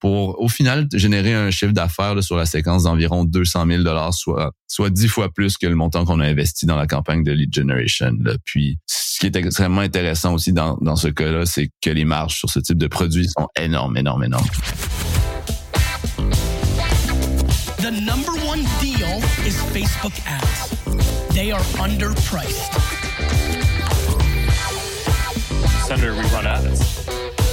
pour au final générer un chiffre d'affaires sur la séquence d'environ 200 000 dollars, soit soit dix fois plus que le montant qu'on a investi dans la campagne de lead generation. Là. Puis ce qui est extrêmement intéressant aussi dans, dans ce cas-là, c'est que les marges sur ce type de produit sont énormes, énormes, énormes. The number one deal is Facebook ads. They are underpriced. Senator, we run ads.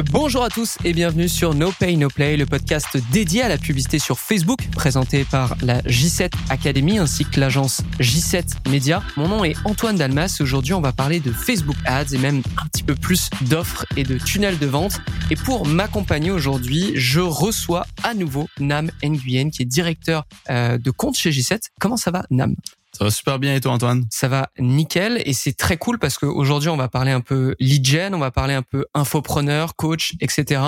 Bonjour à tous et bienvenue sur No Pay No Play, le podcast dédié à la publicité sur Facebook, présenté par la J7 Academy ainsi que l'agence J7 Media. Mon nom est Antoine Dalmas. Aujourd'hui, on va parler de Facebook Ads et même un petit peu plus d'offres et de tunnels de vente. Et pour m'accompagner aujourd'hui, je reçois à nouveau Nam Nguyen, qui est directeur euh, de compte chez J7. Comment ça va, Nam? Ça va super bien et toi, Antoine? Ça va nickel et c'est très cool parce qu'aujourd'hui, on va parler un peu lead gen, on va parler un peu infopreneur, coach, etc.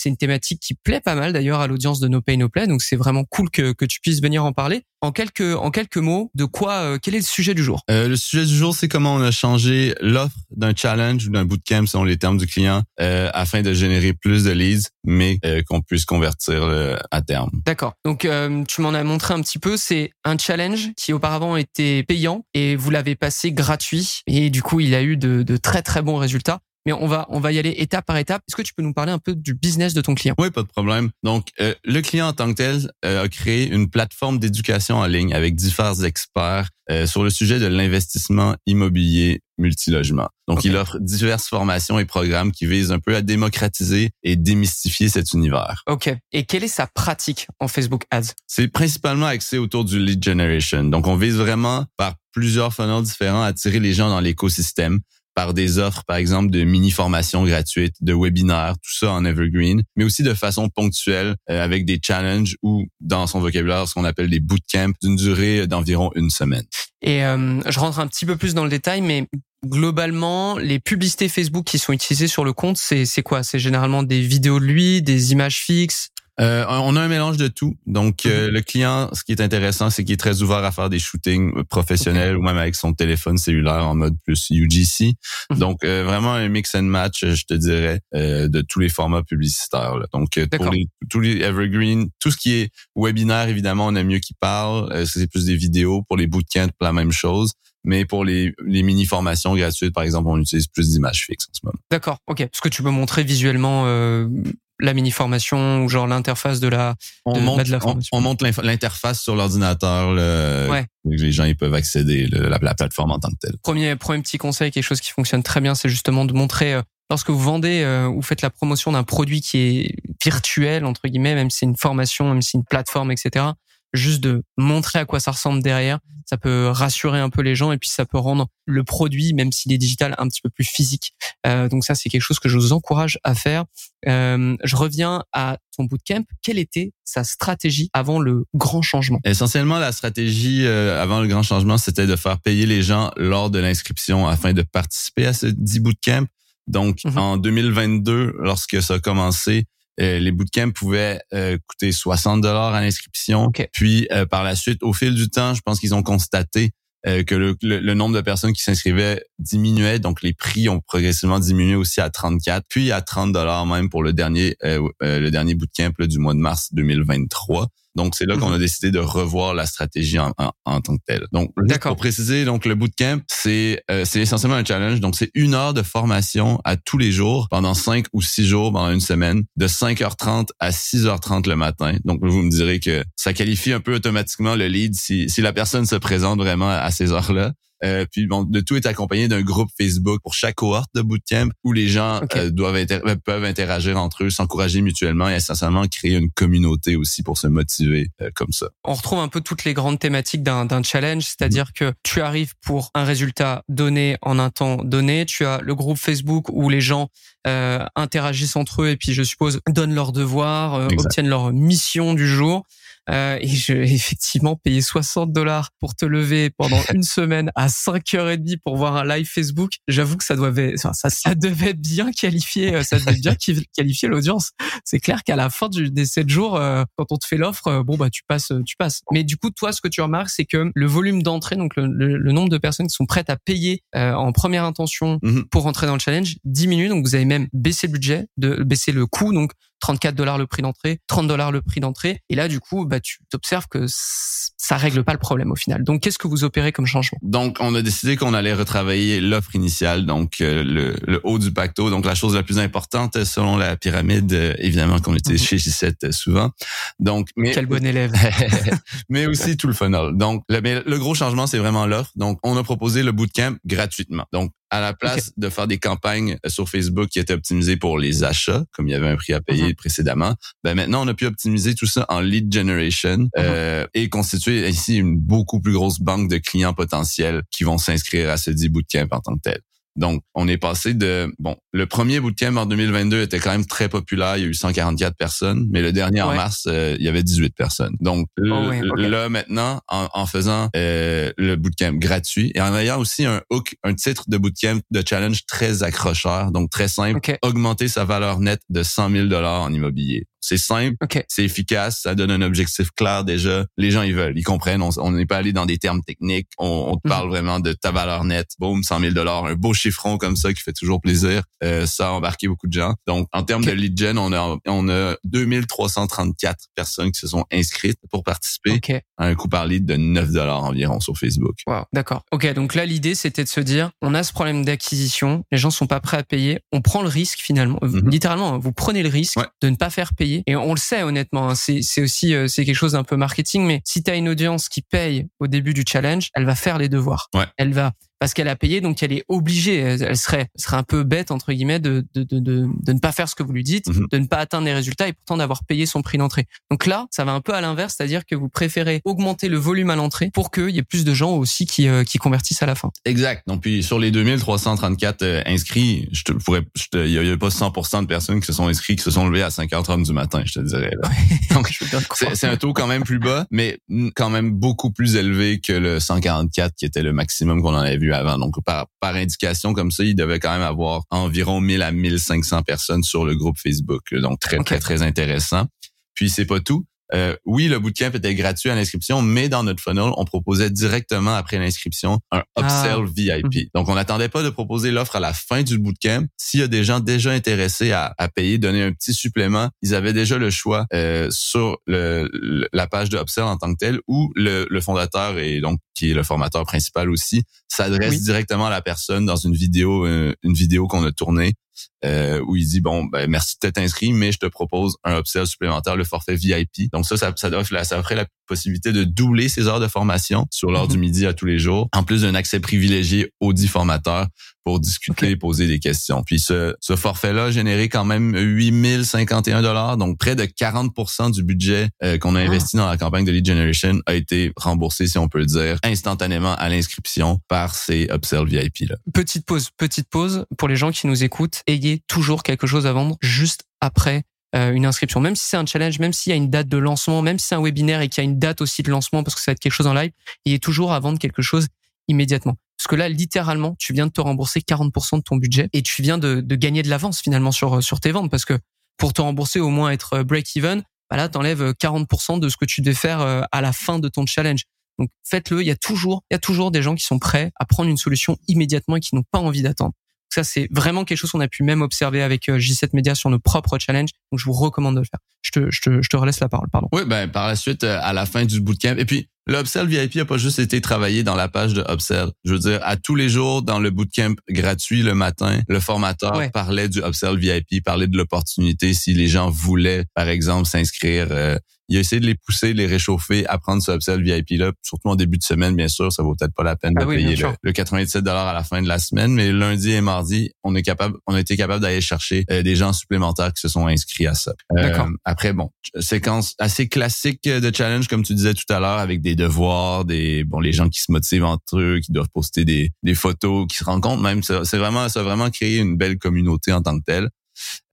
C'est une thématique qui plaît pas mal d'ailleurs à l'audience de No Pay No Play, donc c'est vraiment cool que, que tu puisses venir en parler. En quelques, en quelques mots, de quoi, euh, quel est le sujet du jour? Euh, le sujet du jour, c'est comment on a changé l'offre d'un challenge ou d'un bootcamp selon les termes du client euh, afin de générer plus de leads, mais euh, qu'on puisse convertir à terme. D'accord. Donc tu m'en as montré un petit peu. C'est un challenge qui auparavant était payant et vous l'avez passé gratuit et du coup il a eu de, de très très bons résultats. Mais on va on va y aller étape par étape. Est-ce que tu peux nous parler un peu du business de ton client? Oui, pas de problème. Donc, euh, le client en tant que tel euh, a créé une plateforme d'éducation en ligne avec divers experts euh, sur le sujet de l'investissement immobilier multilogement. Donc, il offre diverses formations et programmes qui visent un peu à démocratiser et démystifier cet univers. Ok. Et quelle est sa pratique en Facebook Ads? C'est principalement axé autour du lead generation. Donc, on vise vraiment par plusieurs funnels différents à attirer les gens dans l'écosystème par des offres, par exemple, de mini-formations gratuites, de webinaires, tout ça en evergreen, mais aussi de façon ponctuelle euh, avec des challenges ou, dans son vocabulaire, ce qu'on appelle des bootcamps d'une durée d'environ une semaine. Et euh, je rentre un petit peu plus dans le détail, mais globalement, les publicités Facebook qui sont utilisées sur le compte, c'est quoi? C'est généralement des vidéos de lui, des images fixes. Euh, on a un mélange de tout. Donc, euh, le client, ce qui est intéressant, c'est qu'il est très ouvert à faire des shootings professionnels ou même avec son téléphone cellulaire en mode plus UGC. Mhm. Donc, euh, vraiment un mix and match, je te dirais, euh, de tous les formats publicitaires. là. Donc, euh, pour les, tous les evergreen, tout ce qui est webinaire, évidemment, on aime mieux qu'il parle. Euh, c'est plus des vidéos. Pour les bootcamps, la même chose. Mais pour les, les mini-formations gratuites, par exemple, on utilise plus d'images fixes en ce moment. D'accord. Ok. Est-ce que tu peux montrer visuellement euh, la mini formation ou genre l'interface de la on de- monte, de la on, formation. on monte l'interface sur l'ordinateur. le- Ouais. Les gens ils peuvent accéder à la, la plateforme en tant que telle. premier premier petit conseil, quelque chose qui fonctionne très bien, c'est justement de montrer euh, lorsque vous vendez euh, ou faites la promotion d'un produit qui est virtuel entre guillemets, même si c'est une formation, même si c'est une plateforme, etc. Juste de montrer à quoi ça ressemble derrière, ça peut rassurer un peu les gens et puis ça peut rendre le produit, même s'il est digital, un petit peu plus physique. Euh, donc ça, c'est quelque chose que je vous encourage à faire. Euh, je reviens à ton bootcamp. Quelle était sa stratégie avant le grand changement? Essentiellement, la stratégie euh, avant le grand changement, c'était de faire payer les gens lors de l'inscription afin de participer à ce 10 bootcamp. Donc, Mhm. en 2022, lorsque ça a commencé, euh, les bootcamps pouvaient euh, coûter 60 dollars à l'inscription. Puis, euh, par la suite, au fil du temps, je pense qu'ils ont constaté euh, que le, le- le nombre de personnes qui s'inscrivaient diminuait, donc les prix ont progressivement diminué aussi à 34, puis à 30 dollars même pour le dernier euh, euh, le dernier bootcamp là, du mois de mars 2023. Donc c'est là qu'on a décidé de revoir la stratégie en, en, en tant que telle. Donc D'accord. pour préciser, donc le bootcamp c'est euh, c'est essentiellement un challenge. Donc c'est une heure de formation à tous les jours pendant cinq ou six jours pendant une semaine, de 5h30 à 6h30 le matin. Donc vous me direz que ça qualifie un peu automatiquement le lead si si la personne se présente vraiment à ces heures-là. Euh, puis bon, le tout est accompagné d'un groupe Facebook pour chaque cohorte de bootcamp où les gens euh, doivent inter- euh, peuvent interagir entre eux, s'encourager mutuellement et essentiellement créer une communauté aussi pour se motiver euh, comme ça. on retrouve un peu toutes les grandes thématiques d'un challenge, c'est-à-dire que tu arrives pour un résultat donné en un temps donné, tu as le groupe Facebook où les gens euh, interagissent entre eux et puis je suppose donnent leurs devoirs, euh, obtiennent leur mission du jour. Euh, et je effectivement payer 60 dollars pour te lever pendant une semaine à 5h30 pour voir un live Facebook. J'avoue que ça devait, ça, ça devait bien qualifier, euh, ça devait bien qualifier l'audience. C'est clair qu'à la fin du, des 7 jours, euh, quand on te fait l'offre, euh, bon bah tu passes, tu passes. Mais du coup, toi, ce que tu remarques, c'est que le volume d'entrée, donc le, le, nombre de personnes qui sont prêtes à payer en première intention mhm. pour rentrer dans le challenge, diminue. Donc vous avez même baissé le budget, de baisser le coût. Donc 34 dollars le prix d'entrée, 30 dollars le prix d'entrée. Et là, du coup, bah, tu t'observes que ça règle pas le problème au final. Donc, qu'est-ce que vous opérez comme changement? Donc, on a décidé qu'on allait retravailler l'offre initiale, donc euh, le, haut du pacto. Donc, la chose la plus importante selon la pyramide, euh, évidemment, qu'on était mhm. chez G7 euh, souvent. Donc, mais quel bon élève. mais aussi tout le funnel. Donc, le, le gros changement, c'est vraiment l'offre. Donc, on a proposé le bootcamp gratuitement. Donc, à la place de faire des campagnes sur Facebook qui étaient optimisées pour les achats, comme il y avait un prix à payer mhm. précédemment, ben maintenant on a pu optimiser tout ça en lead generation mhm. euh, et constituer ainsi une beaucoup plus grosse banque de clients potentiels qui vont s'inscrire à ce 10 bootcamp en tant que tel. Donc, on est passé de bon, le premier bootcamp en 2022 était quand même très populaire, il y a eu 144 personnes, mais le dernier en mars, euh, il y avait 18 personnes. Donc oh là maintenant, en, faisant euh, le bootcamp gratuit et en ayant aussi un hook, un titre de bootcamp de challenge très accrocheur, donc très simple, augmenter sa valeur nette de 100 000 dollars en immobilier. C'est simple, c'est efficace, ça donne un objectif clair déjà. Les gens ils veulent, ils comprennent. On n'est pas allé dans des termes techniques. On, te mhm. parle vraiment de ta valeur nette. Boum, 100 000 dollars, un beau chiffron comme ça qui fait toujours plaisir. Euh, ça a embarqué beaucoup de gens. Donc en termes de lead gen, on a on a 2334 personnes qui se sont inscrites pour participer à un coût par lead de 9 dollars environ sur Facebook. Wow, d'accord. Ok, donc là l'idée c'était de se dire, on a ce problème d'acquisition, les gens sont pas prêts à payer, on prend le risque finalement, mhm. littéralement, hein, vous prenez le risque de ne pas faire payer et on le sait honnêtement, hein, c'est aussi euh, c'est quelque chose d'un peu marketing. Mais si tu as une audience qui paye au début du challenge, elle va faire les devoirs. Elle va parce qu'elle a payé, donc elle est obligée. Elle serait, serait un peu bête entre guillemets de de, de, de, ne pas faire ce que vous lui dites, mhm. de ne pas atteindre les résultats et pourtant d'avoir payé son prix d'entrée. Donc là, ça va un peu à l'inverse, c'est-à-dire que vous préférez augmenter le volume à l'entrée pour qu'il y ait plus de gens aussi qui euh, qui convertissent à la fin. Exact. Donc puis sur les 2334 euh, inscrits, je te pourrais, il y, a pas 100% de personnes qui se sont inscrits qui se sont levées à 5h30 du matin, je te dirais. Là. Donc c'est un taux quand même plus bas, mais quand même beaucoup plus élevé que le 144 qui était le maximum qu'on en avait vu avant. Donc, par, par indication comme ça, il devait quand même avoir environ 1000 à 1500 personnes sur le groupe Facebook. Donc, très, très, très intéressant. Puis, c'est pas tout. Euh, oui, le bootcamp était gratuit à l'inscription, mais dans notre funnel, on proposait directement après l'inscription un upsell ah. VIP. Mhm. Donc, on n'attendait pas de proposer l'offre à la fin du bootcamp. S'il y a des gens déjà intéressés à, payer, donner un petit supplément, ils avaient déjà le choix euh, sur le, la page de upsell en tant que tel, ou le, fondateur et donc qui est le formateur principal aussi s'adresse directement à la personne dans une vidéo, euh, une vidéo qu'on a tournée euh, où il dit bon ben merci de t'être inscrit mais je te propose un upsell supplémentaire le forfait VIP donc ça ça ça offre la, ça offrait la possibilité de doubler ses heures de formation sur l'heure du mhm. midi à tous les jours en plus d'un accès privilégié aux dix formateurs pour discuter et poser des questions puis ce, ce forfait là a généré quand même 8051 dollars donc près de 40% du budget euh, qu'on a ah. investi dans la campagne de lead generation a été remboursé si on peut le dire instantanément à l'inscription par ces upsell VIP là petite pause petite pause pour les gens qui nous écoutent ayez toujours quelque chose à vendre juste après euh, une inscription. Même si c'est un challenge, même s'il y a une date de lancement, même si c'est un webinaire et qu'il y a une date aussi de lancement parce que ça va être quelque chose en live, il est toujours à vendre quelque chose immédiatement. Parce que là, littéralement, tu viens de te rembourser 40% de ton budget et tu viens de, gagner de l'avance finalement sur, sur tes ventes parce que pour te rembourser, au moins être break-even, bah là, t'enlèves 40% de ce que tu devais faire euh, à la fin de ton challenge. Donc faites-le. Il y a toujours, il y a toujours des gens qui sont prêts à prendre une solution immédiatement et qui n'ont pas envie d'attendre. Ça, c'est vraiment quelque chose qu'on a pu même observer avec euh, J7 Media sur nos propres challenges. Donc, je vous recommande de le faire. Je te, je te, je te relaisse la parole, pardon. Oui, ben, par la suite, euh, à la fin du bootcamp. Et puis, le upsell VIP a pas juste été travaillé dans la page de upsell. Je veux dire, à tous les jours dans le bootcamp gratuit le matin, le formateur parlait du upsell VIP, parlait de l'opportunité si les gens voulaient, par exemple, s'inscrire. Euh, il a essayé de les pousser, de les réchauffer à prendre ce upsell VIP-là, surtout en début de semaine, bien sûr. Ça vaut peut-être pas la peine de ah payer le, 97 à la fin de la semaine, mais lundi et mardi, on est capable, on a été capable d'aller chercher euh, des gens supplémentaires qui se sont inscrits à ça. Euh, après, bon, séquence assez classique de challenge, comme tu disais tout à l'heure, avec des devoirs, des, bon, les gens qui se motivent entre eux, qui doivent poster des, des photos, qui se rencontrent même. C'est vraiment, ça a vraiment créé une belle communauté en tant que telle.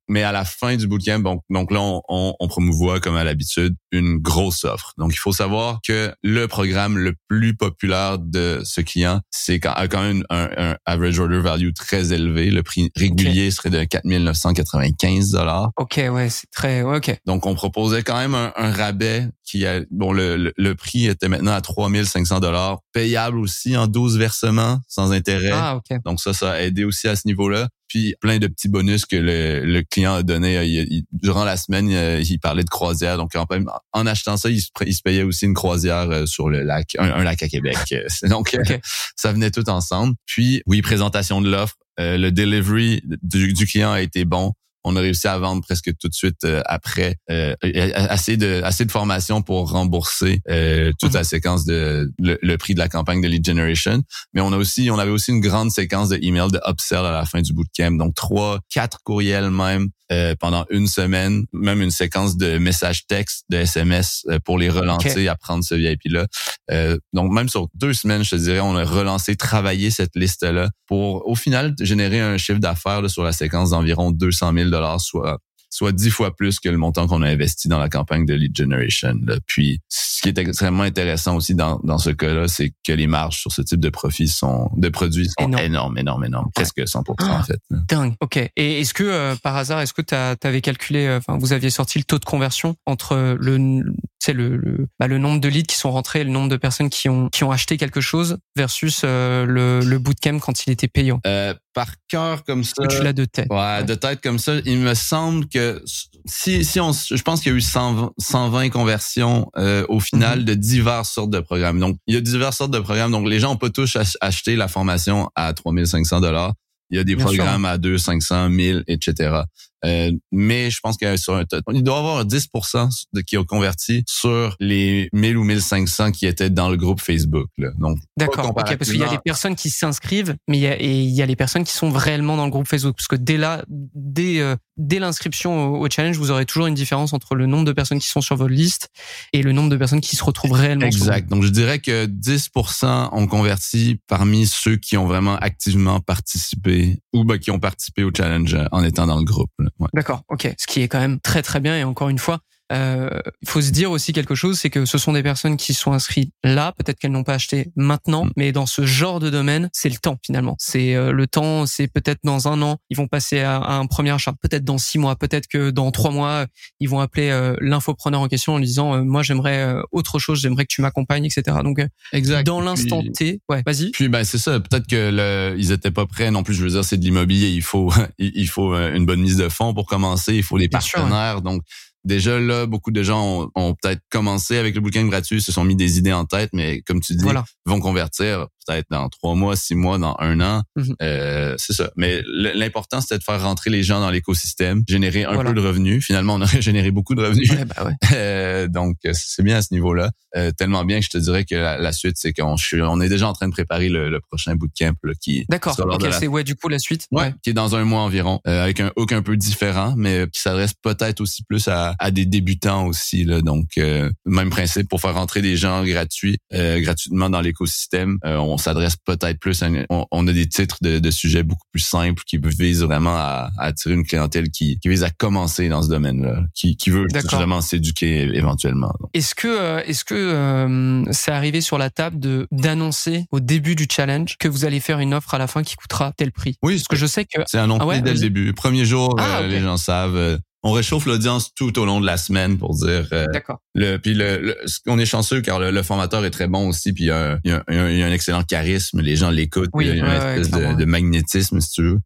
Mais à la fin du bootcamp, donc, donc là, on, on, on promouvoit, comme à l'habitude, une grosse offre. Donc, il faut savoir que le programme le plus populaire de ce client, c'est quand, a quand même un, un average order value très élevé. Le prix régulier serait de 4995 dollars. Ok, ouais, c'est très, ouais, ok. Donc, on proposait quand même un, un rabais qui a, bon, le, le, le prix était maintenant à 3500 dollars, payable aussi en 12 versements sans intérêt. Ah, ok. Donc ça, ça a aidé aussi à ce niveau-là. Puis plein de petits bonus que le, le client a donné il- il- durant la semaine. Il, il parlait de croisière. Donc en, en achetant ça, il se, il se payait aussi une croisière euh, sur le lac, un, un lac à Québec. Euh, Donc euh, ça venait tout ensemble. Puis oui, présentation de l'offre. Euh, le delivery du, du client a été bon. On a réussi à vendre presque tout de suite euh, après euh, assez de assez de formation pour rembourser euh, toute Mhm. la séquence de le, le prix de la campagne de lead generation. Mais on a aussi on avait aussi une grande séquence de emails de upsell à la fin du bootcamp. Donc trois, quatre courriels même euh, pendant une semaine, même une séquence de messages textes, de SMS euh, pour les relancer à prendre ce VIP là. Euh, donc même sur deux semaines, je te dirais, on a relancé, travaillé cette liste là pour au final générer un chiffre d'affaires sur la séquence d'environ 200 000 dollars, soit soit dix fois plus que le montant qu'on a investi dans la campagne de lead generation. là. Puis, ce qui est extrêmement intéressant aussi dans, dans ce cas-là, c'est que les marges sur ce type de profits sont, de produits sont Énorme. énormes, énormes, énormes, presque 100% en fait. Dingue. Ok. Et est-ce que euh, par hasard, est-ce que tu avais calculé, euh, enfin, vous aviez sorti le taux de conversion entre le, c'est le, le, bah, le nombre de leads qui sont rentrés, le nombre de personnes qui ont qui ont acheté quelque chose versus euh, le, le bootcamp quand il était payant. Euh, par cœur comme ça. Que tu l'as de tête? Ouais, de tête comme ça, il me semble que si si on je pense qu'il y a eu 120, 120 conversions euh, au final Mhm. de diverses sortes de programmes. Donc il y a diverses sortes de programmes. Donc les gens ont pas tous ach- acheté la formation à 3500 dollars. Il y a des Bien sûr. programmes à 2, 500, 1000, etc. Euh, mais je pense que sur un il doit y avoir 10% de qui ont converti sur les 1000 ou 1500 qui étaient dans le groupe Facebook. Là. Donc D'accord. Parce qu'il y a les personnes qui s'inscrivent, mais il y a et il y a les personnes qui sont réellement dans le groupe Facebook. Parce que dès là, dès euh, dès l'inscription au, au challenge, vous aurez toujours une différence entre le nombre de personnes qui sont sur votre liste et le nombre de personnes qui se retrouvent réellement. sur Exact. Donc, je dirais que 10% ont converti parmi ceux qui ont vraiment activement participé ou ben, qui ont participé au challenge en étant dans le groupe. là. D'accord, ok. Ce qui est quand même très très bien. Et encore une fois, euh, il faut se dire aussi quelque chose, c'est que ce sont des personnes qui sont inscrites là. Peut-être qu'elles n'ont pas acheté maintenant, Mm. mais dans ce genre de domaine, c'est le temps finalement. C'est euh, le temps. C'est peut-être dans un an, ils vont passer à, à un premier achat. Peut-être dans six mois. Peut-être que dans trois mois, ils vont appeler euh, l'infopreneur en question en lui disant euh, moi j'aimerais euh, autre chose, j'aimerais que tu m'accompagnes, etc. Donc Exact. dans l'instant T, ouais, vas-y. Puis ben c'est ça. Peut-être que le, ils étaient pas prêts non plus. Je veux dire, c'est de l'immobilier. Il faut il faut une bonne mise de fonds pour commencer. Il faut des Bien sûr, partenaires. Donc déjà là, beaucoup de gens ont, ont peut-être commencé avec le bouquin gratuit, se sont mis des idées en tête, mais comme tu dis, Voilà. vont convertir peut-être dans trois mois, six mois, dans un an. Mhm. Euh, c'est ça. Mais l'important, c'était de faire rentrer les gens dans l'écosystème, générer un Voilà. peu de revenus. Finalement, on aurait généré beaucoup de revenus. Ouais, bah ouais. Euh, donc, c'est bien à ce niveau-là. Euh, tellement bien que je te dirais que la, la suite, c'est qu'on je suis- on est déjà en train de préparer le, le prochain bootcamp là, qui D'accord. sera lors de Ok, la- c'est ouais du coup la suite. Ouais, qui est dans un mois environ, euh, avec un hook un peu différent, mais qui s'adresse peut-être aussi plus à, à des débutants aussi. Là, donc, euh, même principe pour faire rentrer des gens gratuits, euh, gratuitement dans l'écosystème. Euh, on s'adresse peut-être plus, à une- on, on a des titres de, de sujets beaucoup plus simples qui visent vraiment à, à attirer une clientèle qui, qui vise à commencer dans ce domaine-là, qui, qui veut vraiment s'éduquer éventuellement. Est-ce que euh, est-ce que euh, c'est arrivé sur la table de d'annoncer au début du challenge que vous allez faire une offre à la fin qui coûtera tel prix? Oui, Parce que je sais que C'est annoncé Ah ouais, dès le début. Premier jour, Ah, euh, les gens savent. On réchauffe l'audience tout au long de la semaine pour dire euh, d'accord. le puis le, le- on est chanceux car le, le formateur est très bon aussi puis il y a, un- il y a un, il y a un excellent charisme les gens l'écoutent Oui, il y a une espèce de, de magnétisme si tu veux.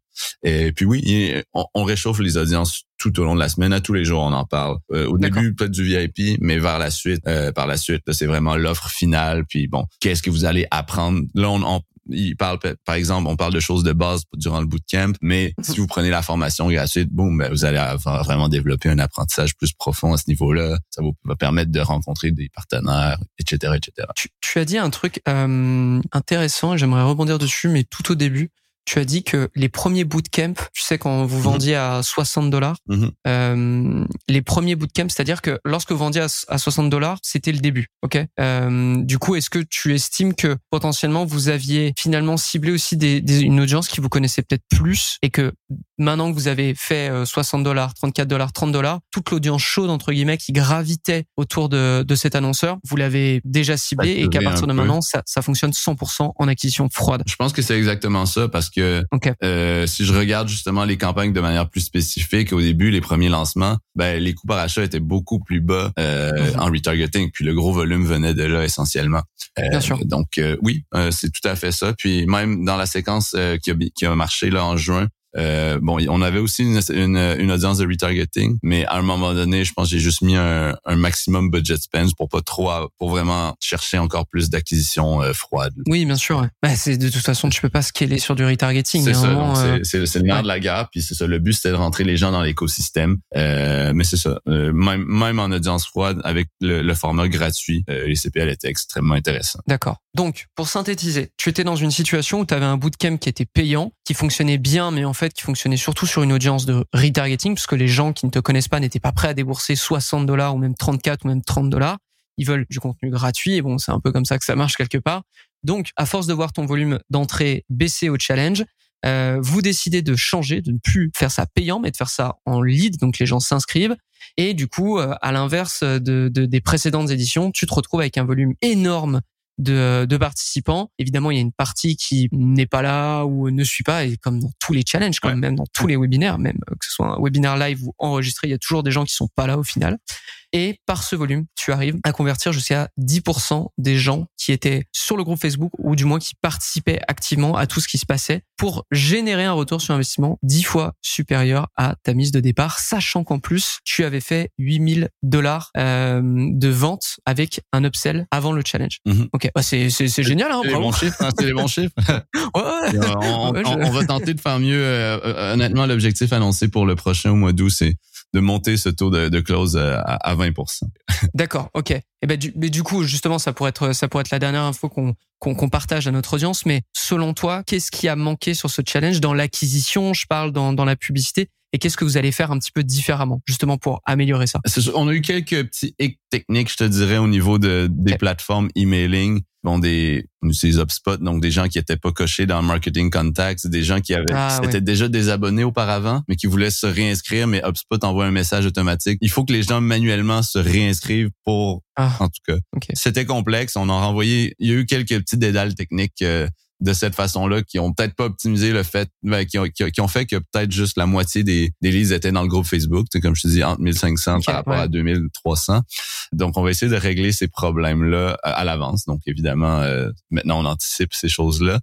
Et puis oui il- on, on réchauffe les audiences tout au long de la semaine à tous les jours on en parle. Euh, au début peut-être du VIP mais vers la suite euh, par la suite c'est vraiment l'offre finale puis bon qu'est-ce que vous allez apprendre? Là on, on il parle par exemple on parle de choses de base durant le bootcamp mais Mhm. si vous prenez la formation gratuite boum ben, vous allez avoir vraiment développer un apprentissage plus profond à ce niveau-là ça vous va permettre de rencontrer des partenaires etc etc Tu, tu as dit un truc euh, intéressant j'aimerais rebondir dessus, mais tout au début. Tu as dit que les premiers bootcamps, tu sais, quand vous vendiez à 60 dollars, Mhm. euh, les premiers bootcamps, c'est-à-dire que lorsque vous vendiez à, à 60 dollars, c'était le début, ok? Euh, Du coup, est-ce que tu estimes que potentiellement vous aviez finalement ciblé aussi des, des- une audience qui vous connaissait peut-être plus et que maintenant que vous avez fait euh, 60 dollars, 34 dollars, 30 dollars, toute l'audience chaude entre guillemets qui gravitait autour de, de cet annonceur, vous l'avez déjà ciblé et qu'à partir de peu. maintenant, ça, ça fonctionne 100% en acquisition froide? Je pense que c'est exactement ça parce que Ok. euh, si je regarde justement les campagnes de manière plus spécifique, au début, les premiers lancements, ben les coûts par achat étaient beaucoup plus bas euh, Mhm. en retargeting, puis le gros volume venait de là essentiellement. Euh, Bien sûr. Donc euh, oui, euh, c'est tout à fait ça. Puis même dans la séquence euh, qui, a, qui a marché là en juin, euh, bon, on avait aussi une, une, une audience de retargeting, mais à un moment donné, je pense que j'ai juste mis un, un maximum budget spend pour pas trop, pour vraiment chercher encore plus d'acquisition euh, froide. Oui, bien sûr. ouais. Bah, c'est de toute façon, tu peux pas scaler sur du retargeting. C'est un ça, euh, c'est- le nerf ouais. de la guerre, puis c'est ça. Le but c'était de rentrer les gens dans l'écosystème, euh, mais c'est ça. Euh, même même en audience froide, avec le, le format gratuit, euh, les CPL étaient extrêmement intéressants. D'accord. Donc, pour synthétiser, tu étais dans une situation où tu avais un bootcamp qui était payant, qui fonctionnait bien, mais en fait qui fonctionnait surtout sur une audience de retargeting, parce que les gens qui ne te connaissent pas n'étaient pas prêts à débourser 60 dollars ou même 34 ou même 30 dollars. Ils veulent du contenu gratuit, et bon, c'est un peu comme ça que ça marche quelque part. Donc, à force de voir ton volume d'entrée baisser au challenge, euh, vous décidez de changer, de ne plus faire ça payant, mais de faire ça en lead, donc les gens s'inscrivent. Et du coup, euh, à l'inverse de, de- des précédentes éditions, tu te retrouves avec un volume énorme de, de participants. Évidemment, il y a une partie qui n'est pas là ou ne suit pas, et comme dans tous les challenges, quand Ouais. même, même dans tous les webinaires, même euh, que ce soit un webinaire live ou enregistré, il y a toujours des gens qui sont pas là au final. Et par ce volume, tu arrives à convertir jusqu'à 10% des gens qui étaient sur le groupe Facebook ou du moins qui participaient activement à tout ce qui se passait pour générer un retour sur investissement 10 fois supérieur à ta mise de départ, sachant qu'en plus, tu avais fait 8000 dollars euh, de vente avec un upsell avant le challenge. Mhm. Ok, bah, c'est c'est c'est génial, hein, C'est les bons chiffres, hein, c'est les bons chiffres. Ouais, ouais. Euh, on, Ouais, on- je- on va tenter de faire mieux. euh, euh, honnêtement, l'objectif annoncé pour le prochain au mois d'août, c'est de monter ce taux de, de close euh, à, à 20 D'accord, ok. Et ben du, mais du coup, justement, ça pourrait être ça pourrait être la dernière info qu'on qu'on partage à notre audience. Mais selon toi, qu'est-ce qui a manqué sur ce challenge dans l'acquisition Je parle dans dans la publicité. Et qu'est-ce que vous allez faire un petit peu différemment, justement pour améliorer ça? On a eu quelques petits hicks techniques, je te dirais, au niveau de, des plateformes emailing. Bon, des, on utilise HubSpot, donc des gens qui étaient pas cochés dans Marketing Contacts, des gens qui avaient, Ah, qui s'étaient déjà désabonnés auparavant, mais qui voulaient se réinscrire, mais HubSpot envoie un message automatique. Il faut que les gens manuellement se réinscrivent pour, Ah. en tout cas. Ok. C'était complexe. On a renvoyé, il y a eu quelques petits dédales techniques, euh, de cette façon-là qui ont peut-être pas optimisé le fait ben, qui, ont, qui, qui ont fait que peut-être juste la moitié des, des leads étaient dans le groupe Facebook comme je te dis entre 1500 Ok, par rapport ouais. à 2300 donc on va essayer de régler ces problèmes-là à, à l'avance donc évidemment euh, maintenant on anticipe ces choses-là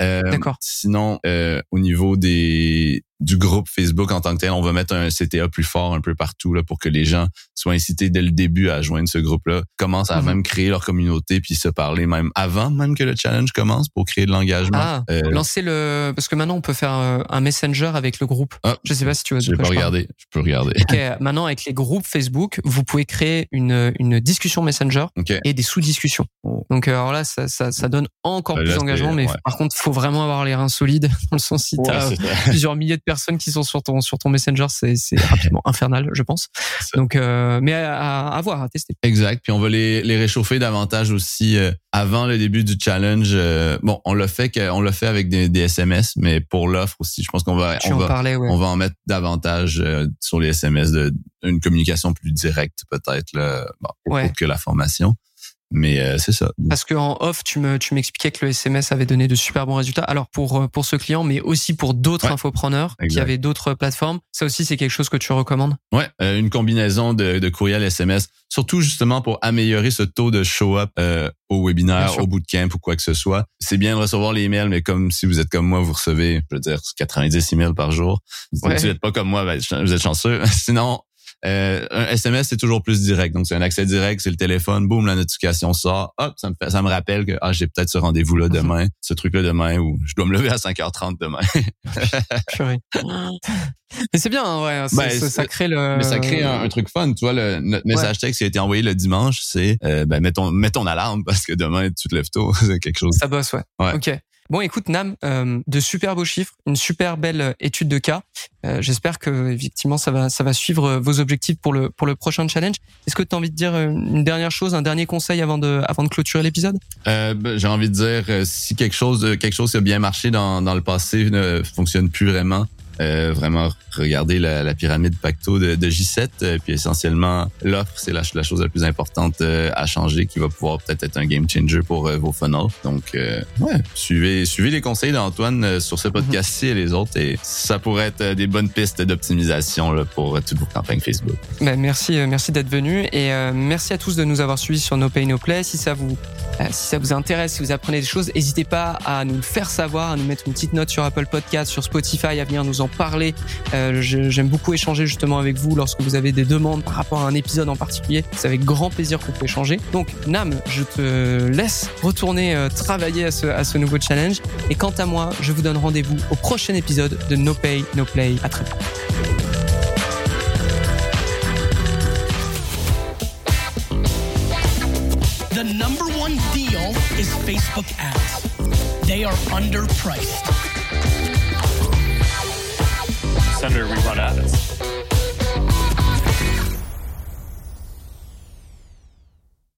Euh, D'accord. sinon euh, au niveau des du groupe Facebook en tant que tel on va mettre un CTA plus fort un peu partout là pour que les gens soient incités dès le début à joindre ce groupe-là commencent à Mhm. même créer leur communauté puis se parler même avant même que le challenge commence pour créer de l'engagement Ah, Euh, lancer le parce que maintenant on peut faire euh, un messenger avec le groupe. Ah, Je sais pas si tu de Je parle. regarder. Je peux regarder. Ok, maintenant avec les groupes Facebook, vous pouvez créer une une discussion Messenger et des sous-discussions. Oh. Donc euh, alors là, ça, ça, ça donne encore Bah, plus d'engagement, mais ouais. par contre, faut vraiment avoir les reins solides dans le sens si t'as ça. plusieurs milliers de personnes qui sont sur ton sur ton Messenger, c'est rapidement infernal, je pense. Donc, euh, mais à, voir, à tester. Exact. Puis on va les, les réchauffer davantage aussi euh, avant le début du challenge. Euh, bon, on l'a fait on l'a fait avec des, des SMS, mais pour l'offre aussi, je pense qu'on va Tu on en va parlais, ouais. on va en mettre davantage sur les SMS de une communication plus directe peut-être là, bon, Ouais. que la formation. Mais euh, c'est ça. Parce que en off, tu me tu m'expliquais que le SMS avait donné de super bons résultats. Alors pour euh, pour ce client, mais aussi pour d'autres Ouais. infopreneurs qui avaient d'autres plateformes. Ça aussi, c'est quelque chose que tu recommandes? Ouais, euh, une combinaison de, de courriel SMS, surtout justement pour améliorer ce taux de show-up euh, au webinaire, au bootcamp ou quoi que ce soit. C'est bien de recevoir les emails, mais comme si vous êtes comme moi, vous recevez, je veux dire, 90 emails par jour. Si Ouais. vous n'êtes pas comme moi, ben, vous êtes chanceux. Sinon, euh, un SMS, c'est toujours plus direct. Donc, c'est un accès direct, c'est le téléphone, boum, la notification sort. Hop, ça me fait, ça me rappelle que, ah, j'ai peut-être ce rendez-vous-là Mhm. demain, ce truc-là demain, ou je dois me lever à 5h30 demain. Mais c'est bien, hein, ouais. c'est- Ben, ça, crée le. Mais ça crée un, un truc fun. Tu vois, le, notre message texte qui a été envoyé le dimanche, c'est euh, ben, mets, ton, mets ton alarme parce que demain, tu te lèves tôt. c'est quelque chose. Ça bosse, ouais. Ouais. Ok. Bon, écoute, Nam, euh, de super beaux chiffres, une super belle étude de cas. Euh, J'espère que effectivement ça va ça va suivre vos objectifs pour le pour le prochain challenge. Est-ce que tu as envie de dire une dernière chose, un dernier conseil avant de avant de clôturer l'épisode? Euh, ben, J'ai envie de dire euh, si quelque chose quelque chose qui a bien marché dans dans le passé ne fonctionne plus vraiment, euh, vraiment regarder la, pyramide Pacto de, de J7, euh, puis essentiellement l'offre, c'est la, chose la plus importante euh, à changer qui va pouvoir peut-être être un game changer pour vos funnels. Donc ouais, suivez suivez les conseils d'Antoine sur ce podcast-ci et les autres et ça pourrait être des bonnes pistes d'optimisation pour toutes vos campagnes Facebook. Ben, merci merci d'être venu et merci à tous de nous avoir suivis sur No Pay No Play. Si ça vous si ça vous intéresse, si vous apprenez des choses, n'hésitez pas à nous faire savoir, à nous mettre une petite note sur Apple Podcast, sur Spotify, à venir nous en parler. Euh, J'aime beaucoup échanger justement avec vous lorsque vous avez des demandes par rapport à un épisode en particulier. C'est avec grand plaisir qu'on peut échanger. Donc Nam, je te laisse retourner euh, travailler à ce, nouveau challenge. Et quant à moi, je vous donne rendez-vous au prochain épisode de No Pay, No Play. À très vite. The number one deal is Facebook ads. They are underpriced. Senator we run at.